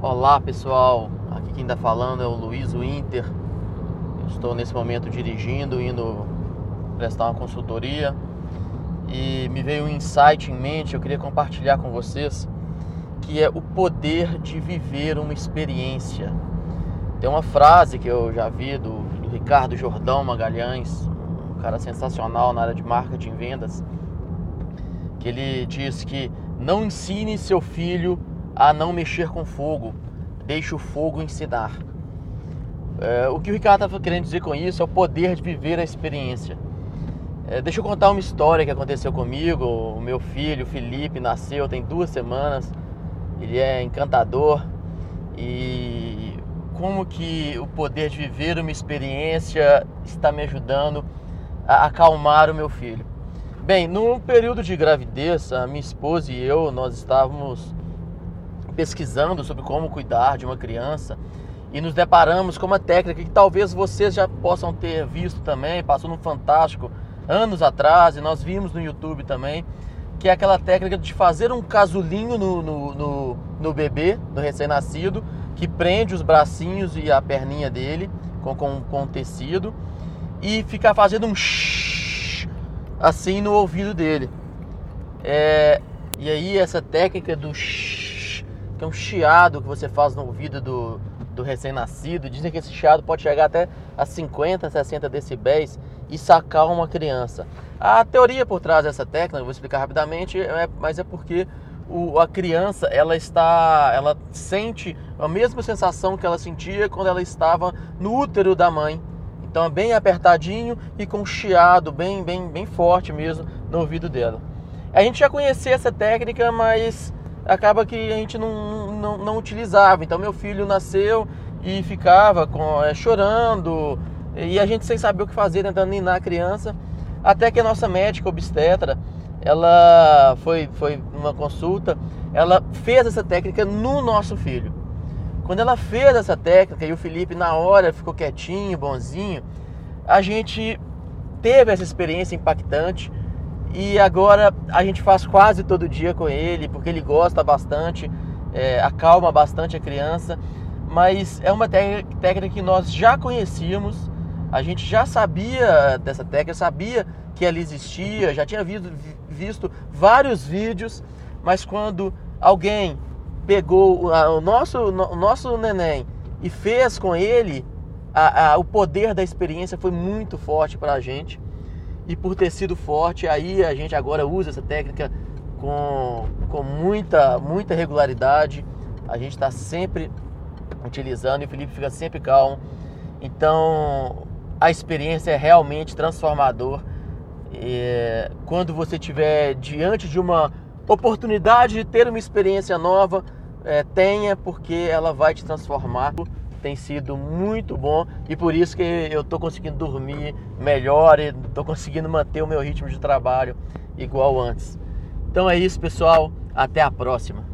Olá pessoal, aqui quem está falando é o Luiz Winter. Eu estou nesse momento dirigindo, indo prestar uma consultoria e me veio um insight em mente, eu queria compartilhar com vocês, que é o poder de viver uma experiência. Tem uma frase que eu já vi do, do Ricardo Jordão Magalhães, um cara sensacional na área de marketing e vendas, que ele diz que não ensine seu filho a não mexer com fogo, deixe o fogo ensinar. É, o que o Ricardo estava querendo dizer com isso é o poder de viver a experiência. É, deixa eu contar uma história que aconteceu comigo. O meu filho, Felipe, nasceu tem duas semanas. Ele é encantador e como que o poder de viver uma experiência está me ajudando a acalmar o meu filho. Bem, no período de gravidez, a minha esposa e eu, nós estávamos pesquisando sobre como cuidar de uma criança e nos deparamos com uma técnica que talvez vocês já possam ter visto também, passou no Fantástico anos atrás e nós vimos no YouTube também, que é aquela técnica de fazer um casulinho no, no, no, no bebê, no recém-nascido, que prende os bracinhos e a perninha dele com, com, com tecido e ficar fazendo um shhh, assim no ouvido dele. É, e aí essa técnica do shhh que é um chiado que você faz no ouvido do, do recém-nascido. Dizem que esse chiado pode chegar até a 50, 60 decibéis e sacar uma criança. A teoria por trás dessa técnica, vou explicar rapidamente, é, mas é porque o, a criança ela está, ela sente a mesma sensação que ela sentia quando ela estava no útero da mãe. Então é bem apertadinho e com chiado bem, bem, bem forte mesmo no ouvido dela. A gente já conhecia essa técnica, mas acaba que a gente não, não, não utilizava. Então meu filho nasceu e ficava com, é, chorando e a gente sem saber o que fazer, tentando ninar a criança. Até que a nossa médica obstetra, ela foi, foi numa consulta, ela fez essa técnica no nosso filho. Quando ela fez essa técnica e o Felipe na hora ficou quietinho, bonzinho, a gente teve essa experiência impactante e agora a gente faz quase todo dia com ele, porque ele gosta bastante, é, acalma bastante a criança. Mas é uma técnica que nós já conhecíamos, a gente já sabia dessa técnica, sabia que ela existia, já tinha visto, visto vários vídeos, mas quando alguém pegou o nosso, o nosso neném e fez com ele, a, a, o poder da experiência foi muito forte para a gente e por ter sido forte, aí a gente agora usa essa técnica com, com muita, muita regularidade. A gente está sempre utilizando e o Felipe fica sempre calmo. Então a experiência é realmente transformador. E, quando você estiver diante de uma oportunidade de ter uma experiência nova, é, tenha, porque ela vai te transformar tem sido muito bom e por isso que eu estou conseguindo dormir melhor e estou conseguindo manter o meu ritmo de trabalho igual antes. Então é isso, pessoal. Até a próxima.